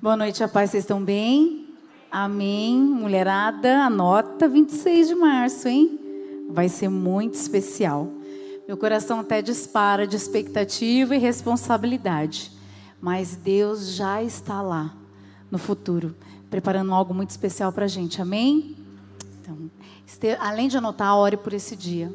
Boa noite, a paz, vocês estão bem? Amém. Mulherada, anota 26 de março, hein? Vai ser muito especial. Meu coração até dispara de expectativa e responsabilidade. Mas Deus já está lá, no futuro, preparando algo muito especial para a gente. Amém? Então, além de anotar, ore por esse dia.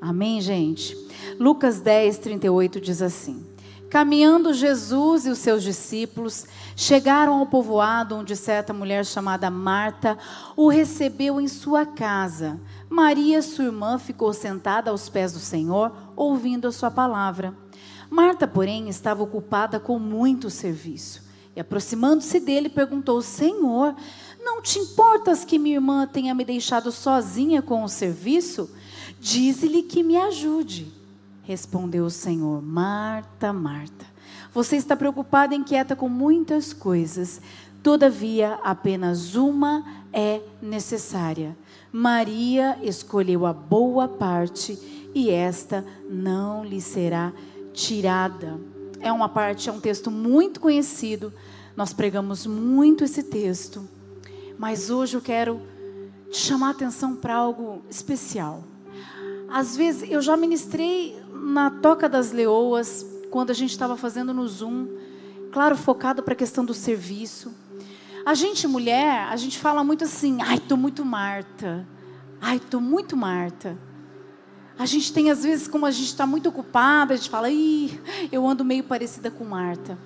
Amém, gente? Lucas 10, 38 diz assim. Caminhando Jesus e os seus discípulos chegaram ao povoado onde certa mulher chamada Marta o recebeu em sua casa. Maria, sua irmã, ficou sentada aos pés do Senhor, ouvindo a sua palavra. Marta, porém, estava ocupada com muito serviço. E aproximando-se dele, perguntou: Senhor, não te importas que minha irmã tenha me deixado sozinha com o serviço? Dize-lhe que me ajude. Respondeu o Senhor: Marta, Marta, você está preocupada e inquieta com muitas coisas. Todavia, apenas uma é necessária. Maria escolheu a boa parte e esta não lhe será tirada. É uma parte, é um texto muito conhecido. Nós pregamos muito esse texto. Mas hoje eu quero te chamar a atenção para algo especial. Às vezes eu já ministrei na Toca das Leoas, quando a gente estava fazendo no Zoom, claro, focado para a questão do serviço. A gente, mulher, a gente fala muito assim, ai, tô muito Marta. Ai, tô muito Marta. A gente tem, às vezes, como a gente está muito ocupada, a gente fala, ih, eu ando meio parecida com Marta.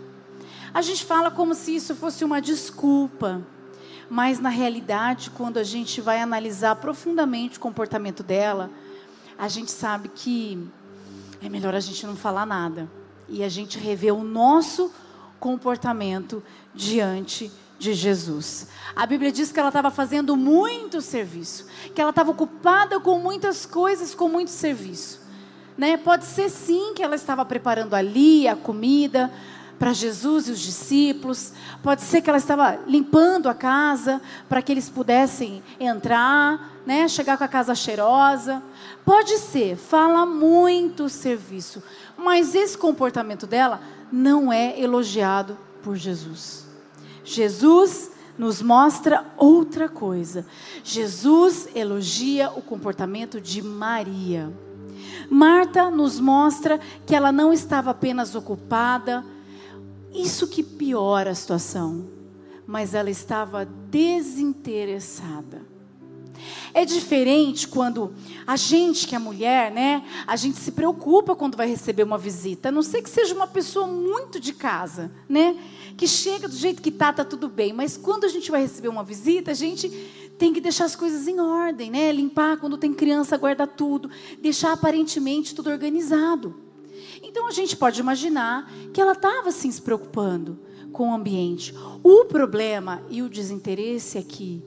A gente fala como se isso fosse uma desculpa. Mas, na realidade, quando a gente vai analisar profundamente o comportamento dela, a gente sabe que é melhor a gente não falar nada. E a gente rever o nosso comportamento diante de Jesus. A Bíblia diz que ela estava fazendo muito serviço, que ela estava ocupada com muitas coisas, com muito serviço. Né? Pode ser sim que ela estava preparando ali a comida para Jesus e os discípulos. Pode ser que ela estava limpando a casa para que eles pudessem entrar, né? chegar com a casa cheirosa. Pode ser, fala muito serviço, mas esse comportamento dela não é elogiado por Jesus. Jesus nos mostra outra coisa. Jesus elogia o comportamento de Maria. Marta nos mostra que ela não estava apenas ocupada, isso que piora a situação, mas ela estava desinteressada. É diferente quando a gente que é mulher, né? A gente se preocupa quando vai receber uma visita. A não sei que seja uma pessoa muito de casa, né? Que chega do jeito que tá, tá tudo bem. Mas quando a gente vai receber uma visita, a gente tem que deixar as coisas em ordem, né? Limpar quando tem criança, guardar tudo, deixar aparentemente tudo organizado. Então a gente pode imaginar que ela estava assim se preocupando com o ambiente. O problema e o desinteresse aqui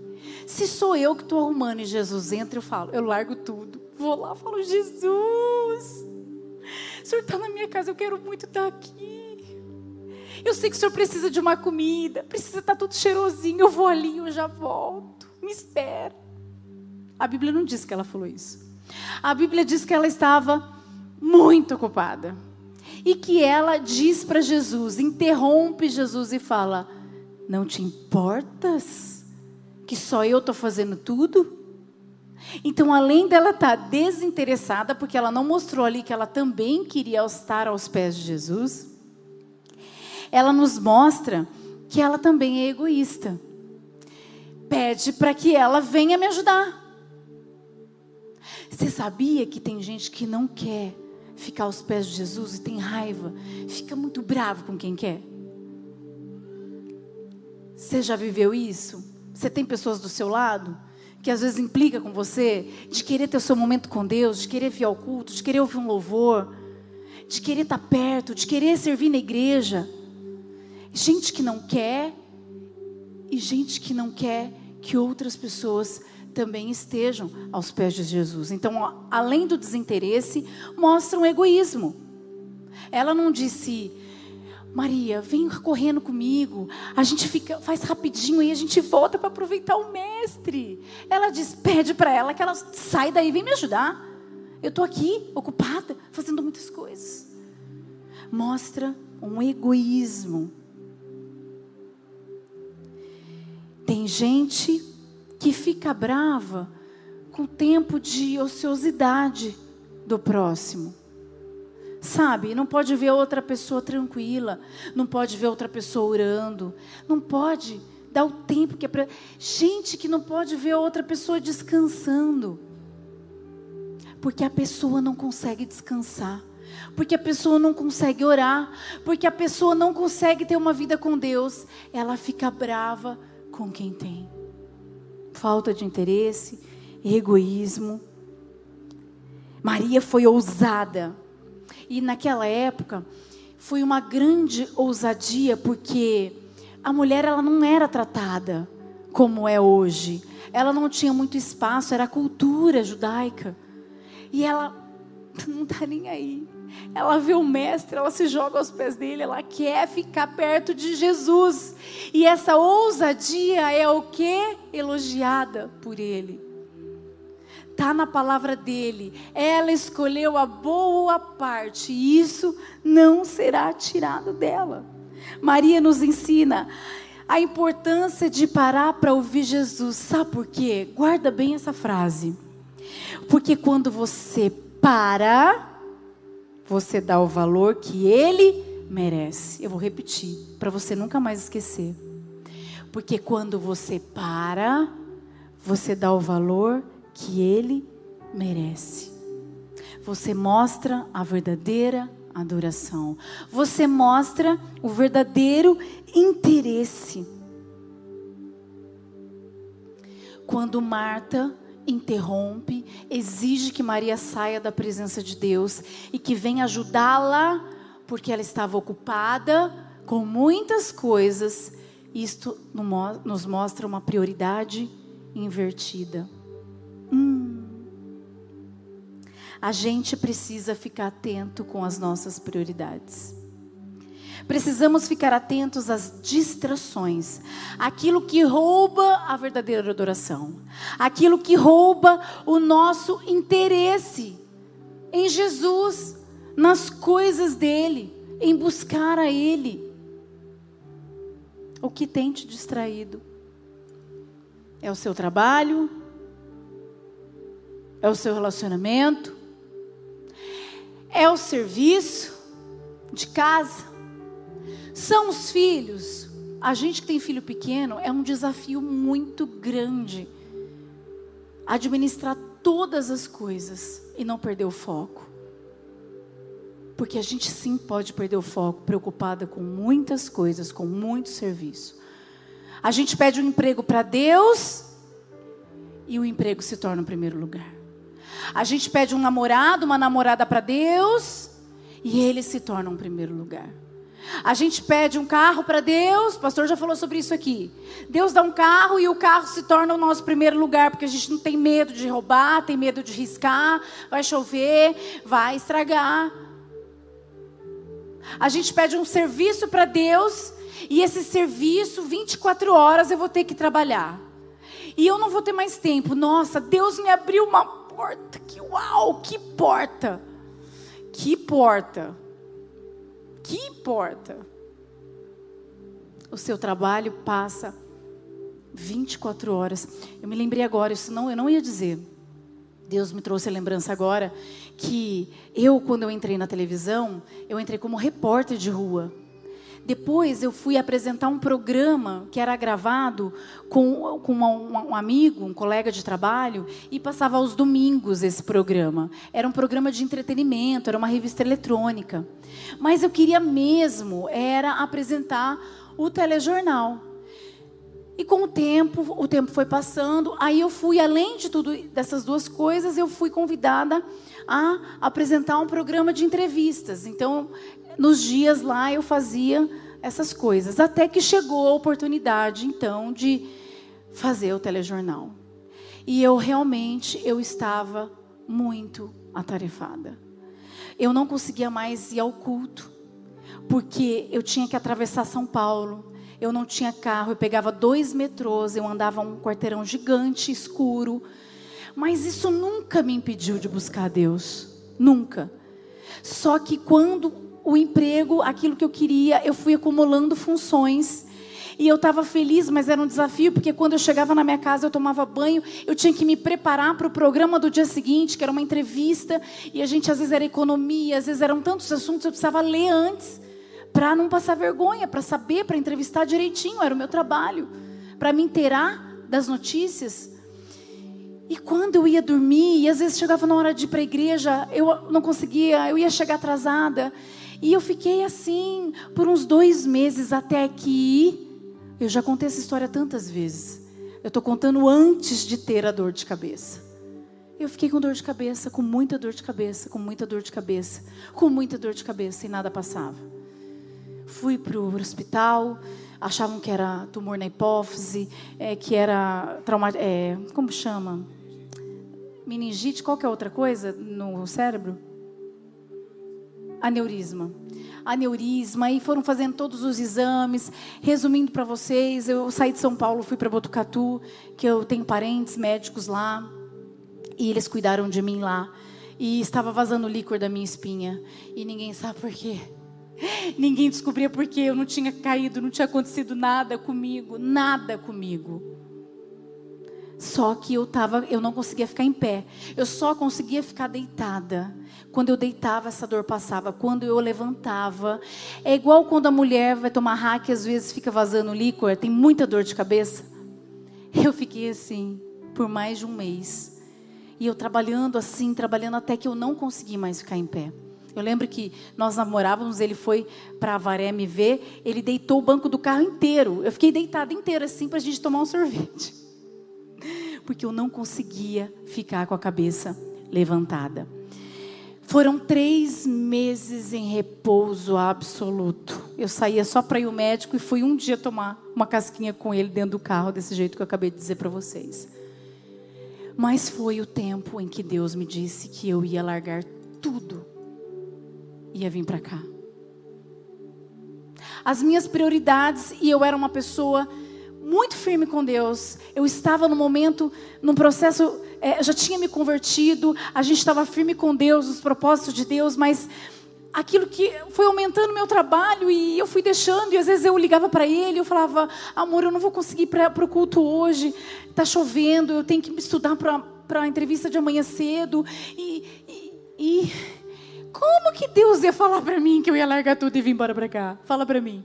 se sou eu que estou arrumando e Jesus entra, eu falo, eu largo tudo. Vou lá, falo, Jesus, o Senhor está na minha casa, eu quero muito estar aqui. Eu sei que o Senhor precisa de uma comida, precisa estar tudo cheirosinho. Eu vou ali, eu já volto. Me espera. A Bíblia não diz que ela falou isso. A Bíblia diz que ela estava muito ocupada. E que ela diz para Jesus, interrompe Jesus e fala: Não te importas? que só eu estou fazendo tudo? Então, além dela estar tá desinteressada, porque ela não mostrou ali que ela também queria estar aos pés de Jesus, ela nos mostra que ela também é egoísta. Pede para que ela venha me ajudar. Você sabia que tem gente que não quer ficar aos pés de Jesus e tem raiva, fica muito bravo com quem quer? Você já viveu isso? Você tem pessoas do seu lado que às vezes implica com você de querer ter o seu momento com Deus, de querer vir ao culto, de querer ouvir um louvor, de querer estar perto, de querer servir na igreja. Gente que não quer e gente que não quer que outras pessoas também estejam aos pés de Jesus. Então, além do desinteresse, mostra um egoísmo. Ela não disse, Maria, vem correndo comigo. A gente fica, faz rapidinho e a gente volta para aproveitar o mestre. Ela diz, pede para ela que ela sai daí, vem me ajudar. Eu estou aqui, ocupada, fazendo muitas coisas. Mostra um egoísmo. Tem gente que fica brava com o tempo de ociosidade do próximo. Sabe, não pode ver outra pessoa tranquila, não pode ver outra pessoa orando, não pode dar o tempo que é para. Gente que não pode ver outra pessoa descansando, porque a pessoa não consegue descansar, porque a pessoa não consegue orar, porque a pessoa não consegue ter uma vida com Deus, ela fica brava com quem tem. Falta de interesse, egoísmo. Maria foi ousada e naquela época foi uma grande ousadia porque a mulher ela não era tratada como é hoje. Ela não tinha muito espaço, era cultura judaica. E ela não está nem aí. Ela vê o mestre, ela se joga aos pés dele, ela quer ficar perto de Jesus. E essa ousadia é o que? Elogiada por ele. Está na palavra dele. Ela escolheu a boa parte e isso não será tirado dela. Maria nos ensina a importância de parar para ouvir Jesus. Sabe por quê? Guarda bem essa frase. Porque quando você para, você dá o valor que ele merece. Eu vou repetir para você nunca mais esquecer. Porque quando você para, você dá o valor que ele merece. Você mostra a verdadeira adoração. Você mostra o verdadeiro interesse. Quando Marta interrompe, exige que Maria saia da presença de Deus e que venha ajudá-la, porque ela estava ocupada com muitas coisas. Isto nos mostra uma prioridade invertida. Hum. A gente precisa ficar atento com as nossas prioridades. Precisamos ficar atentos às distrações, aquilo que rouba a verdadeira adoração, aquilo que rouba o nosso interesse em Jesus, nas coisas dele, em buscar a Ele. O que tem te distraído? É o seu trabalho? É o seu relacionamento? É o serviço de casa? São os filhos? A gente que tem filho pequeno é um desafio muito grande administrar todas as coisas e não perder o foco. Porque a gente sim pode perder o foco, preocupada com muitas coisas, com muito serviço. A gente pede um emprego para Deus e o emprego se torna o primeiro lugar. A gente pede um namorado, uma namorada para Deus, e ele se torna um primeiro lugar. A gente pede um carro para Deus, o pastor já falou sobre isso aqui. Deus dá um carro e o carro se torna o nosso primeiro lugar, porque a gente não tem medo de roubar, tem medo de riscar, vai chover, vai estragar. A gente pede um serviço para Deus e esse serviço, 24 horas eu vou ter que trabalhar. E eu não vou ter mais tempo. Nossa, Deus me abriu uma porta, que uau, que porta. Que porta. Que porta. O seu trabalho passa 24 horas. Eu me lembrei agora, isso não, eu não ia dizer. Deus me trouxe a lembrança agora que eu, quando eu entrei na televisão, eu entrei como repórter de rua. Depois eu fui apresentar um programa que era gravado com, com um, um amigo, um colega de trabalho, e passava aos domingos esse programa. Era um programa de entretenimento, era uma revista eletrônica. Mas eu queria mesmo era apresentar o telejornal. E com o tempo, o tempo foi passando, aí eu fui, além de tudo dessas duas coisas, eu fui convidada a apresentar um programa de entrevistas. Então, nos dias lá eu fazia essas coisas, até que chegou a oportunidade então de fazer o telejornal. E eu realmente eu estava muito atarefada. Eu não conseguia mais ir ao culto, porque eu tinha que atravessar São Paulo. Eu não tinha carro, eu pegava dois metrôs, eu andava um quarteirão gigante, escuro. Mas isso nunca me impediu de buscar a Deus. Nunca. Só que quando o emprego, aquilo que eu queria, eu fui acumulando funções. E eu estava feliz, mas era um desafio, porque quando eu chegava na minha casa, eu tomava banho, eu tinha que me preparar para o programa do dia seguinte, que era uma entrevista, e a gente às vezes era economia, às vezes eram tantos assuntos, eu precisava ler antes, para não passar vergonha, para saber, para entrevistar direitinho, era o meu trabalho, para me inteirar das notícias. E quando eu ia dormir, e às vezes chegava na hora de ir para a igreja, eu não conseguia, eu ia chegar atrasada. E eu fiquei assim por uns dois meses até que. Eu já contei essa história tantas vezes. Eu estou contando antes de ter a dor de cabeça. Eu fiquei com dor de cabeça, com muita dor de cabeça, com muita dor de cabeça, com muita dor de cabeça e nada passava. Fui para o hospital, achavam que era tumor na hipófise, é, que era trauma, é, como chama? Meningite, qual que é outra coisa no cérebro? Aneurisma. Aneurisma, e foram fazendo todos os exames. Resumindo para vocês, eu saí de São Paulo, fui para Botucatu, que eu tenho parentes médicos lá, e eles cuidaram de mim lá. E estava vazando líquor da minha espinha, e ninguém sabe por quê. Ninguém descobria por quê. Eu não tinha caído, não tinha acontecido nada comigo, nada comigo. Só que eu tava, eu não conseguia ficar em pé. Eu só conseguia ficar deitada. Quando eu deitava, essa dor passava. Quando eu levantava, é igual quando a mulher vai tomar hack, às vezes fica vazando líquor, tem muita dor de cabeça. Eu fiquei assim por mais de um mês. E eu trabalhando assim, trabalhando até que eu não consegui mais ficar em pé. Eu lembro que nós namorávamos, ele foi para Avaré me ver, ele deitou o banco do carro inteiro. Eu fiquei deitada inteira assim para a gente tomar um sorvete. Porque eu não conseguia ficar com a cabeça levantada. Foram três meses em repouso absoluto. Eu saía só para ir ao médico e fui um dia tomar uma casquinha com ele dentro do carro, desse jeito que eu acabei de dizer para vocês. Mas foi o tempo em que Deus me disse que eu ia largar tudo ia vir para cá. As minhas prioridades, e eu era uma pessoa muito firme com Deus. Eu estava no momento, num processo, é, já tinha me convertido, a gente estava firme com Deus, os propósitos de Deus, mas aquilo que foi aumentando meu trabalho e eu fui deixando, e às vezes eu ligava para ele, eu falava, amor, eu não vou conseguir para o culto hoje, está chovendo, eu tenho que estudar para a entrevista de amanhã cedo, e, e, e como que Deus ia falar para mim que eu ia largar tudo e vir embora para cá? Fala para mim.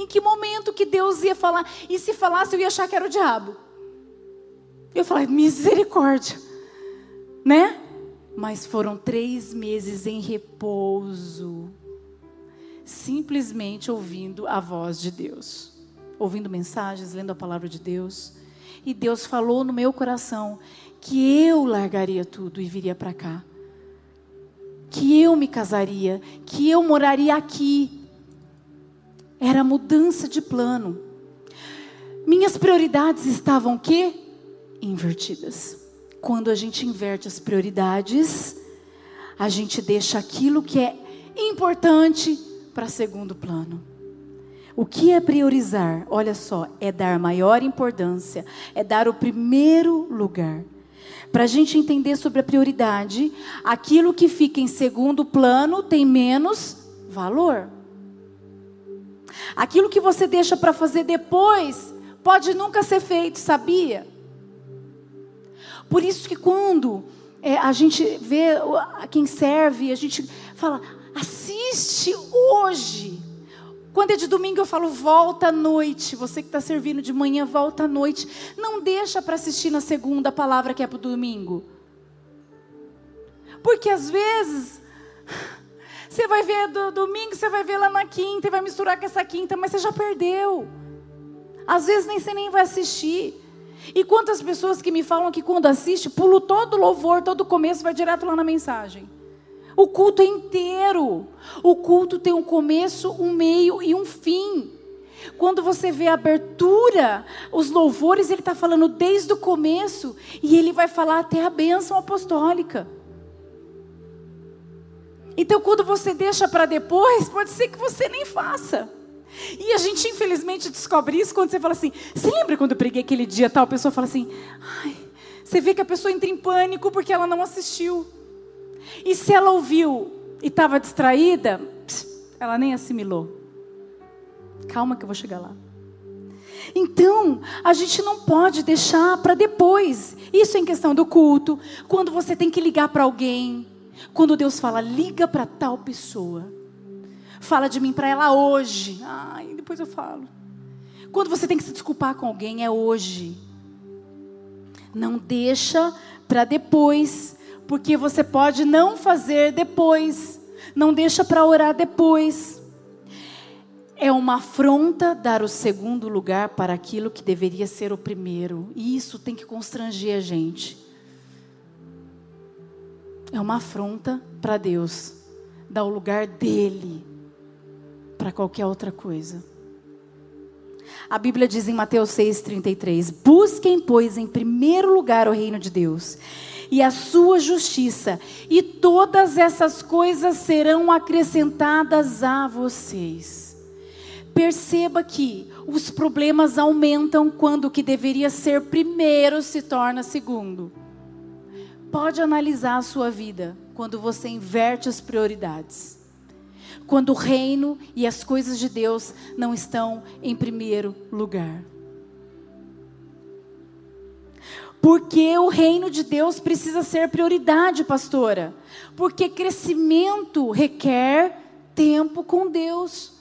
Em que momento que Deus ia falar? E se falasse, eu ia achar que era o diabo. Eu falei, misericórdia. Né? Mas foram três meses em repouso. Simplesmente ouvindo a voz de Deus. Ouvindo mensagens, lendo a palavra de Deus. E Deus falou no meu coração que eu largaria tudo e viria para cá que eu me casaria, que eu moraria aqui. Era mudança de plano. Minhas prioridades estavam que invertidas. Quando a gente inverte as prioridades, a gente deixa aquilo que é importante para segundo plano. O que é priorizar? Olha só, é dar maior importância, é dar o primeiro lugar. Para a gente entender sobre a prioridade, aquilo que fica em segundo plano tem menos valor. Aquilo que você deixa para fazer depois pode nunca ser feito, sabia? Por isso que quando é, a gente vê quem serve, a gente fala, assiste hoje. Quando é de domingo eu falo, volta à noite. Você que está servindo de manhã, volta à noite. Não deixa para assistir na segunda palavra que é para o domingo. Porque às vezes você vai ver do domingo, você vai ver lá na quinta e vai misturar com essa quinta, mas você já perdeu. Às vezes nem você nem vai assistir. E quantas pessoas que me falam que quando assiste, pulo todo louvor, todo começo, vai direto lá na mensagem. O culto é inteiro. O culto tem um começo, um meio e um fim. Quando você vê a abertura, os louvores, ele está falando desde o começo e ele vai falar até a bênção apostólica. Então, quando você deixa para depois, pode ser que você nem faça. E a gente, infelizmente, descobre isso quando você fala assim: Você lembra quando eu preguei aquele dia tal? A pessoa fala assim: Ai, você vê que a pessoa entra em pânico porque ela não assistiu. E se ela ouviu e estava distraída, ela nem assimilou. Calma que eu vou chegar lá. Então, a gente não pode deixar para depois. Isso é em questão do culto, quando você tem que ligar para alguém, quando Deus fala, liga para tal pessoa. Fala de mim para ela hoje. Ai, depois eu falo. Quando você tem que se desculpar com alguém, é hoje. Não deixa para depois, porque você pode não fazer depois. Não deixa para orar depois. É uma afronta dar o segundo lugar para aquilo que deveria ser o primeiro. E isso tem que constranger a gente. É uma afronta para Deus dar o lugar dele para qualquer outra coisa. A Bíblia diz em Mateus 6,33: Busquem, pois, em primeiro lugar o reino de Deus e a sua justiça, e todas essas coisas serão acrescentadas a vocês. Perceba que os problemas aumentam quando o que deveria ser primeiro se torna segundo. Pode analisar a sua vida quando você inverte as prioridades quando o reino e as coisas de Deus não estão em primeiro lugar. Porque o reino de Deus precisa ser prioridade, pastora. Porque crescimento requer tempo com Deus.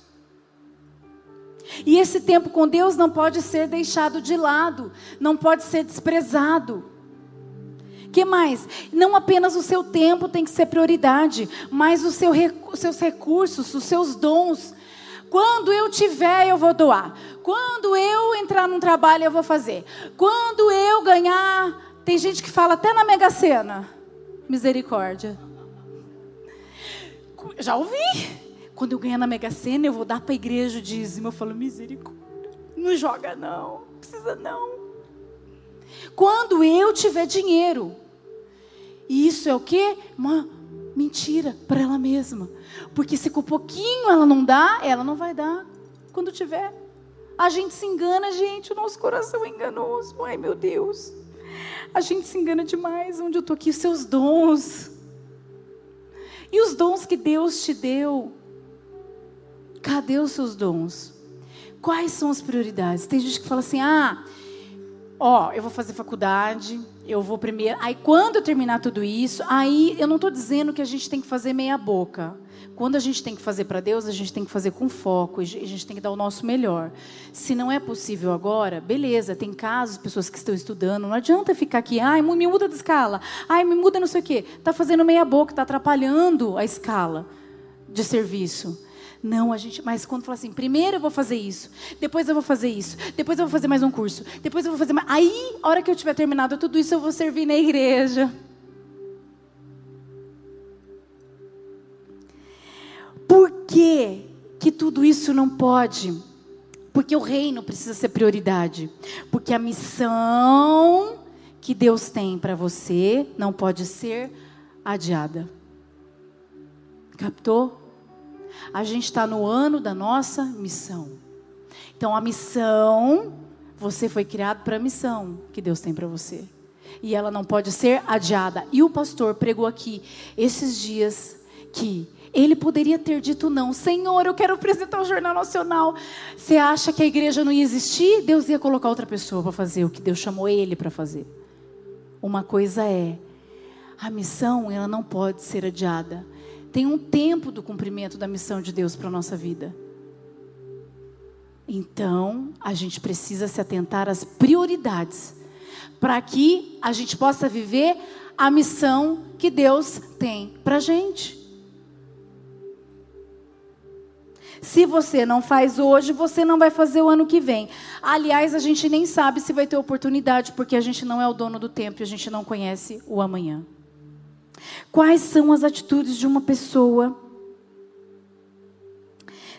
E esse tempo com Deus não pode ser deixado de lado, não pode ser desprezado que mais? Não apenas o seu tempo tem que ser prioridade, mas o seu, os seus recursos, os seus dons. Quando eu tiver, eu vou doar. Quando eu entrar num trabalho, eu vou fazer. Quando eu ganhar, tem gente que fala até na Mega Sena. Misericórdia. Já ouvi. Quando eu ganhar na Mega Sena, eu vou dar para a igreja o dízimo. Eu falo, misericórdia. Não joga não, precisa não. Quando eu tiver dinheiro. E isso é o quê? Uma mentira para ela mesma. Porque se com pouquinho ela não dá, ela não vai dar quando tiver. A gente se engana, gente, o nosso coração é enganoso. Ai, meu Deus. A gente se engana demais. Onde eu estou aqui, os seus dons. E os dons que Deus te deu. Cadê os seus dons? Quais são as prioridades? Tem gente que fala assim: ah, ó, eu vou fazer faculdade, eu vou primeiro. Aí quando eu terminar tudo isso, aí eu não estou dizendo que a gente tem que fazer meia boca. Quando a gente tem que fazer para Deus, a gente tem que fazer com foco, a gente tem que dar o nosso melhor. Se não é possível agora, beleza, tem casos, pessoas que estão estudando, não adianta ficar aqui, ai, me muda de escala, ai, me muda não sei o quê. Está fazendo meia boca, está atrapalhando a escala de serviço. Não, a gente, mas quando fala assim, primeiro eu vou fazer isso, depois eu vou fazer isso, depois eu vou fazer mais um curso, depois eu vou fazer mais. Aí, a hora que eu tiver terminado tudo isso, eu vou servir na igreja. Por que, que tudo isso não pode? Porque o reino precisa ser prioridade. Porque a missão que Deus tem para você não pode ser adiada. Captou? A gente está no ano da nossa missão. Então, a missão, você foi criado para a missão que Deus tem para você. E ela não pode ser adiada. E o pastor pregou aqui esses dias que ele poderia ter dito não. Senhor, eu quero apresentar o Jornal Nacional. Você acha que a igreja não ia existir? Deus ia colocar outra pessoa para fazer o que Deus chamou ele para fazer. Uma coisa é, a missão ela não pode ser adiada tem um tempo do cumprimento da missão de Deus para a nossa vida. Então, a gente precisa se atentar às prioridades, para que a gente possa viver a missão que Deus tem para a gente. Se você não faz hoje, você não vai fazer o ano que vem. Aliás, a gente nem sabe se vai ter oportunidade, porque a gente não é o dono do tempo e a gente não conhece o amanhã. Quais são as atitudes de uma pessoa?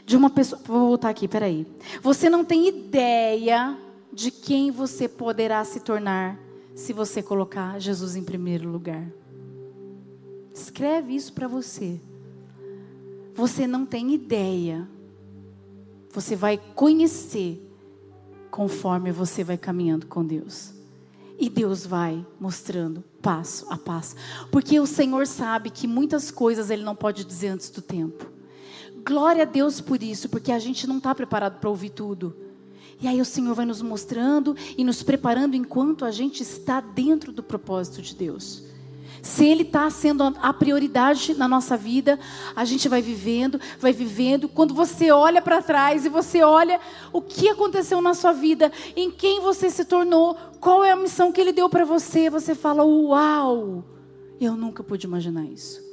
De uma pessoa. Vou voltar aqui, peraí. Você não tem ideia de quem você poderá se tornar se você colocar Jesus em primeiro lugar. Escreve isso para você. Você não tem ideia. Você vai conhecer conforme você vai caminhando com Deus. E Deus vai mostrando passo a passo. Porque o Senhor sabe que muitas coisas Ele não pode dizer antes do tempo. Glória a Deus por isso, porque a gente não está preparado para ouvir tudo. E aí o Senhor vai nos mostrando e nos preparando enquanto a gente está dentro do propósito de Deus. Se Ele está sendo a prioridade na nossa vida, a gente vai vivendo, vai vivendo. Quando você olha para trás e você olha o que aconteceu na sua vida, em quem você se tornou, qual é a missão que Ele deu para você, você fala: Uau, eu nunca pude imaginar isso.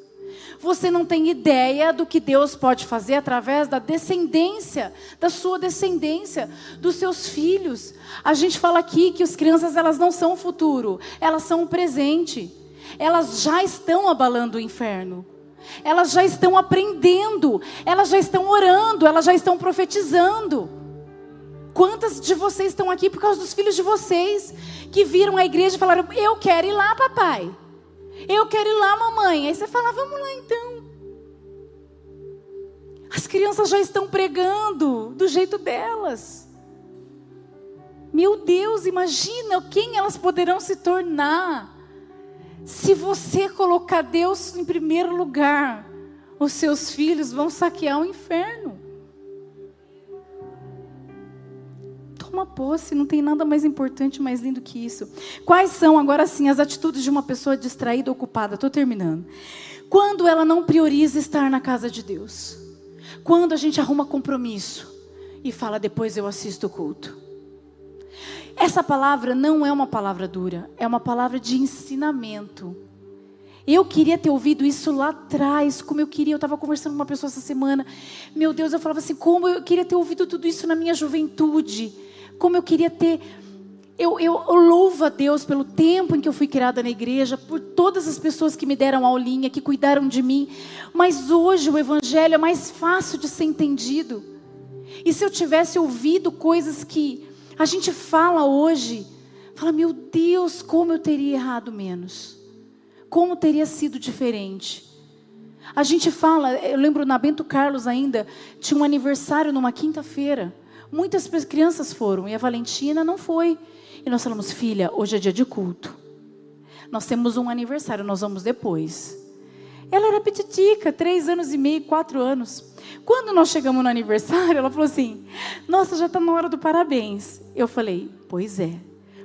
Você não tem ideia do que Deus pode fazer através da descendência, da sua descendência, dos seus filhos. A gente fala aqui que as crianças elas não são o futuro, elas são o presente elas já estão abalando o inferno. Elas já estão aprendendo, elas já estão orando, elas já estão profetizando. Quantas de vocês estão aqui por causa dos filhos de vocês que viram a igreja e falaram: Eu quero ir lá, papai. Eu quero ir lá, mamãe. Aí você fala: Vamos lá então. As crianças já estão pregando do jeito delas. Meu Deus, imagina quem elas poderão se tornar. Se você colocar Deus em primeiro lugar, os seus filhos vão saquear o inferno. Toma posse, não tem nada mais importante, mais lindo que isso. Quais são, agora sim, as atitudes de uma pessoa distraída, ocupada? Estou terminando. Quando ela não prioriza estar na casa de Deus. Quando a gente arruma compromisso e fala, depois eu assisto o culto. Essa palavra não é uma palavra dura, é uma palavra de ensinamento. Eu queria ter ouvido isso lá atrás, como eu queria. Eu estava conversando com uma pessoa essa semana. Meu Deus, eu falava assim: como eu queria ter ouvido tudo isso na minha juventude. Como eu queria ter. Eu, eu, eu, louvo a Deus pelo tempo em que eu fui criada na igreja, por todas as pessoas que me deram aulinha, que cuidaram de mim. Mas hoje o Evangelho é mais fácil de ser entendido. E se eu tivesse ouvido coisas que a gente fala hoje, fala, meu Deus, como eu teria errado menos. Como teria sido diferente. A gente fala, eu lembro na Bento Carlos ainda, tinha um aniversário numa quinta-feira. Muitas crianças foram e a Valentina não foi. E nós falamos, filha, hoje é dia de culto. Nós temos um aniversário, nós vamos depois. Ela era petitica, três anos e meio, quatro anos. Quando nós chegamos no aniversário, ela falou assim: Nossa, já está na hora do parabéns. Eu falei: Pois é,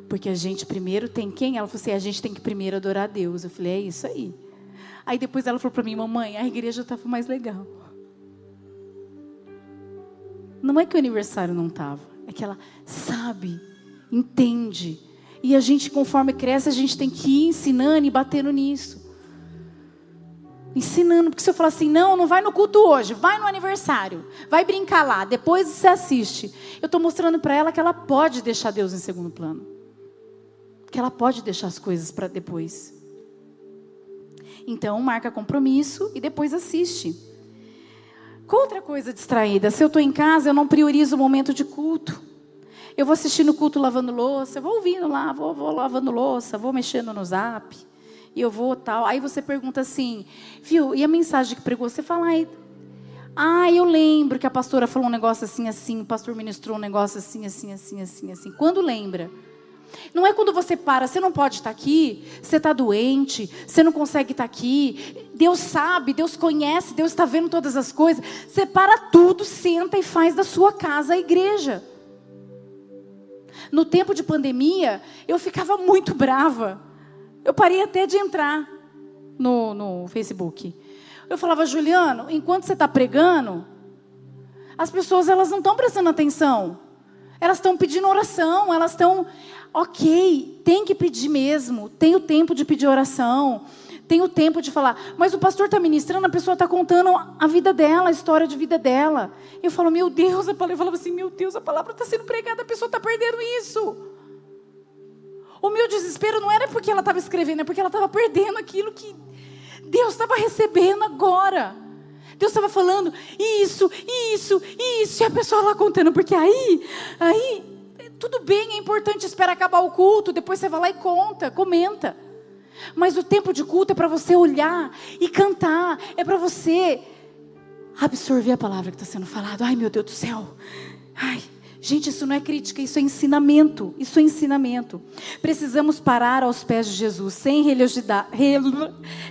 porque a gente primeiro tem quem? Ela falou assim: A gente tem que primeiro adorar a Deus. Eu falei: É isso aí. Aí depois ela falou para mim: Mamãe, a igreja estava mais legal. Não é que o aniversário não estava, é que ela sabe, entende. E a gente, conforme cresce, a gente tem que ir ensinando e batendo nisso. Ensinando, porque se eu falar assim, não, não vai no culto hoje, vai no aniversário, vai brincar lá, depois você assiste. Eu estou mostrando para ela que ela pode deixar Deus em segundo plano. Que ela pode deixar as coisas para depois. Então, marca compromisso e depois assiste. Qual outra coisa distraída? Se eu estou em casa, eu não priorizo o momento de culto. Eu vou assistindo o culto lavando louça, vou ouvindo lá, vou, vou lavando louça, vou mexendo no zap e eu vou tal. Aí você pergunta assim, viu? E a mensagem que pregou? Você fala, ai, ah, eu lembro que a pastora falou um negócio assim, assim, o pastor ministrou um negócio assim, assim, assim, assim, assim. Quando lembra? Não é quando você para, você não pode estar aqui, você está doente, você não consegue estar aqui. Deus sabe, Deus conhece, Deus está vendo todas as coisas. Você para tudo, senta e faz da sua casa a igreja. No tempo de pandemia, eu ficava muito brava eu parei até de entrar no, no Facebook. Eu falava, Juliano, enquanto você está pregando, as pessoas elas não estão prestando atenção. Elas estão pedindo oração, elas estão, ok, tem que pedir mesmo, tem o tempo de pedir oração, tem o tempo de falar, mas o pastor está ministrando, a pessoa está contando a vida dela, a história de vida dela. Eu falo, meu Deus, a palavra, eu falava assim, meu Deus, a palavra está sendo pregada, a pessoa está perdendo isso. O meu desespero não era porque ela estava escrevendo, é porque ela estava perdendo aquilo que Deus estava recebendo agora. Deus estava falando isso, isso, isso, e a pessoa lá contando, porque aí, aí, tudo bem, é importante esperar acabar o culto, depois você vai lá e conta, comenta. Mas o tempo de culto é para você olhar e cantar, é para você absorver a palavra que está sendo falada. Ai, meu Deus do céu. Ai, Gente, isso não é crítica, isso é ensinamento. Isso é ensinamento. Precisamos parar aos pés de Jesus, sem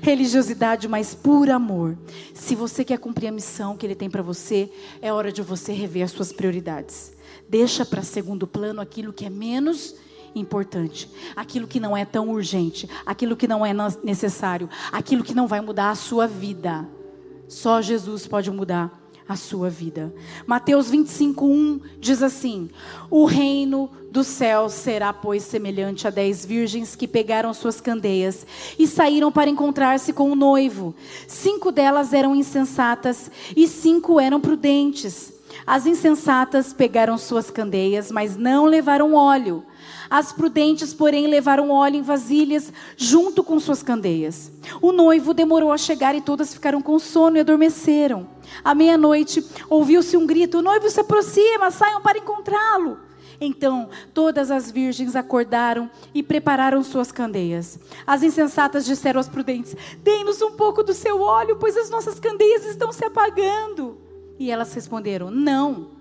religiosidade, mas por amor. Se você quer cumprir a missão que Ele tem para você, é hora de você rever as suas prioridades. Deixa para segundo plano aquilo que é menos importante, aquilo que não é tão urgente, aquilo que não é necessário, aquilo que não vai mudar a sua vida. Só Jesus pode mudar a sua vida. Mateus 25, 1 diz assim: O reino dos céus será, pois, semelhante a dez virgens que pegaram suas candeias e saíram para encontrar-se com o noivo. Cinco delas eram insensatas e cinco eram prudentes. As insensatas pegaram suas candeias, mas não levaram óleo. As prudentes, porém, levaram óleo em vasilhas junto com suas candeias. O noivo demorou a chegar e todas ficaram com sono e adormeceram. À meia-noite, ouviu-se um grito: O noivo se aproxima, saiam para encontrá-lo. Então todas as virgens acordaram e prepararam suas candeias. As insensatas disseram às prudentes: Dê-nos um pouco do seu óleo, pois as nossas candeias estão se apagando. E elas responderam: Não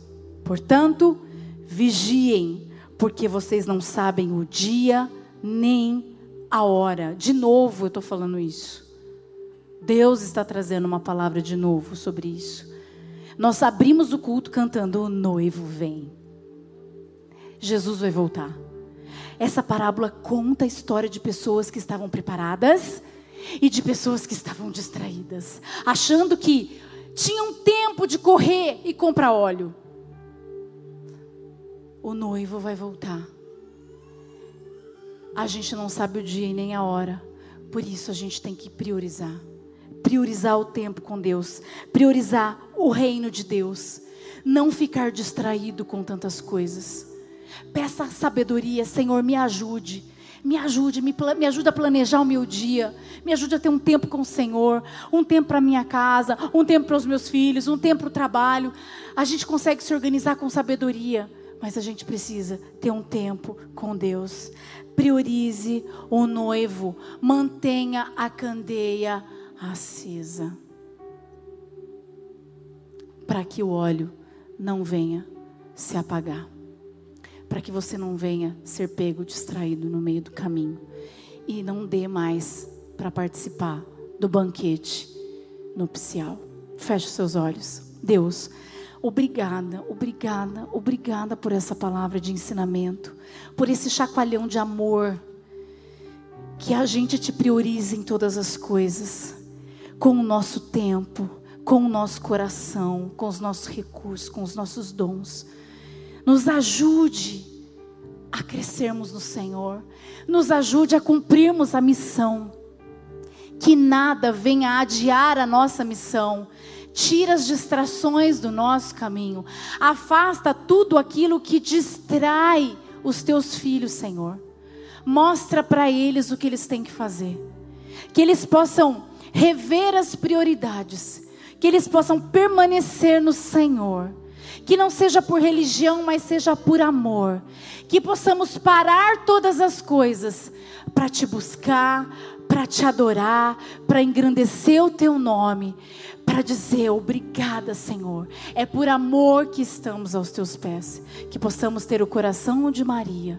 Portanto, vigiem, porque vocês não sabem o dia nem a hora. De novo eu estou falando isso. Deus está trazendo uma palavra de novo sobre isso. Nós abrimos o culto cantando: O noivo vem. Jesus vai voltar. Essa parábola conta a história de pessoas que estavam preparadas e de pessoas que estavam distraídas, achando que tinham tempo de correr e comprar óleo o noivo vai voltar. A gente não sabe o dia e nem a hora, por isso a gente tem que priorizar. Priorizar o tempo com Deus, priorizar o reino de Deus, não ficar distraído com tantas coisas. Peça sabedoria, Senhor, me ajude. Me ajude, me, me ajude a planejar o meu dia. Me ajude a ter um tempo com o Senhor. Um tempo para minha casa, um tempo para os meus filhos, um tempo para o trabalho. A gente consegue se organizar com sabedoria. Mas a gente precisa ter um tempo com Deus. Priorize o noivo, mantenha a candeia acesa. Para que o óleo não venha se apagar. Para que você não venha ser pego distraído no meio do caminho. E não dê mais para participar do banquete nupcial. Feche seus olhos. Deus. Obrigada, obrigada, obrigada por essa palavra de ensinamento, por esse chacoalhão de amor. Que a gente te priorize em todas as coisas, com o nosso tempo, com o nosso coração, com os nossos recursos, com os nossos dons. Nos ajude a crescermos no Senhor, nos ajude a cumprirmos a missão. Que nada venha adiar a nossa missão, tira as distrações do nosso caminho, afasta tudo aquilo que distrai os teus filhos, Senhor. Mostra para eles o que eles têm que fazer, que eles possam rever as prioridades, que eles possam permanecer no Senhor. Que não seja por religião, mas seja por amor. Que possamos parar todas as coisas para te buscar, para te adorar, para engrandecer o teu nome para dizer obrigada, Senhor. É por amor que estamos aos teus pés, que possamos ter o coração de Maria,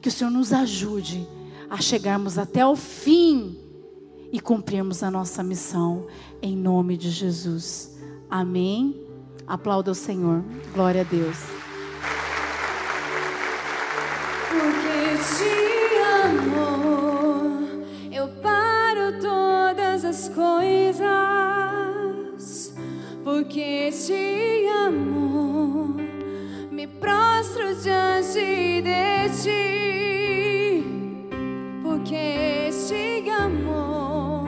que o Senhor nos ajude a chegarmos até o fim e cumprirmos a nossa missão em nome de Jesus. Amém. Aplauda o Senhor. Glória a Deus. Porque te amo, eu paro todas as coisas porque te amo, me prostro diante de ti, porque te amo,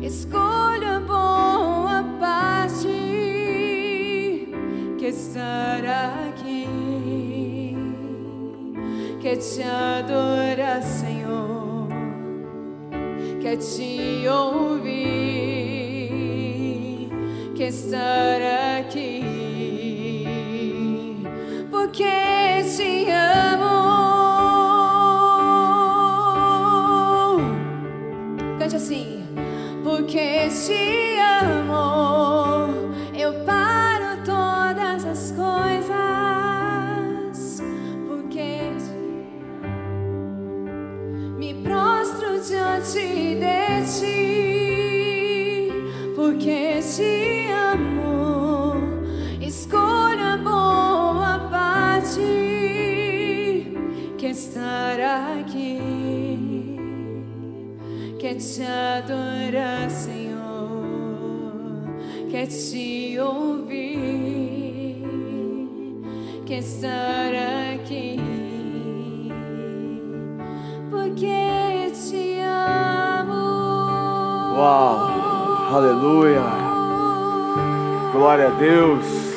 escolho a boa parte que estar aqui, que te adora, Senhor, que te ouvir estar aqui, porque te amo. Cante assim, porque te amo. Glória a Deus.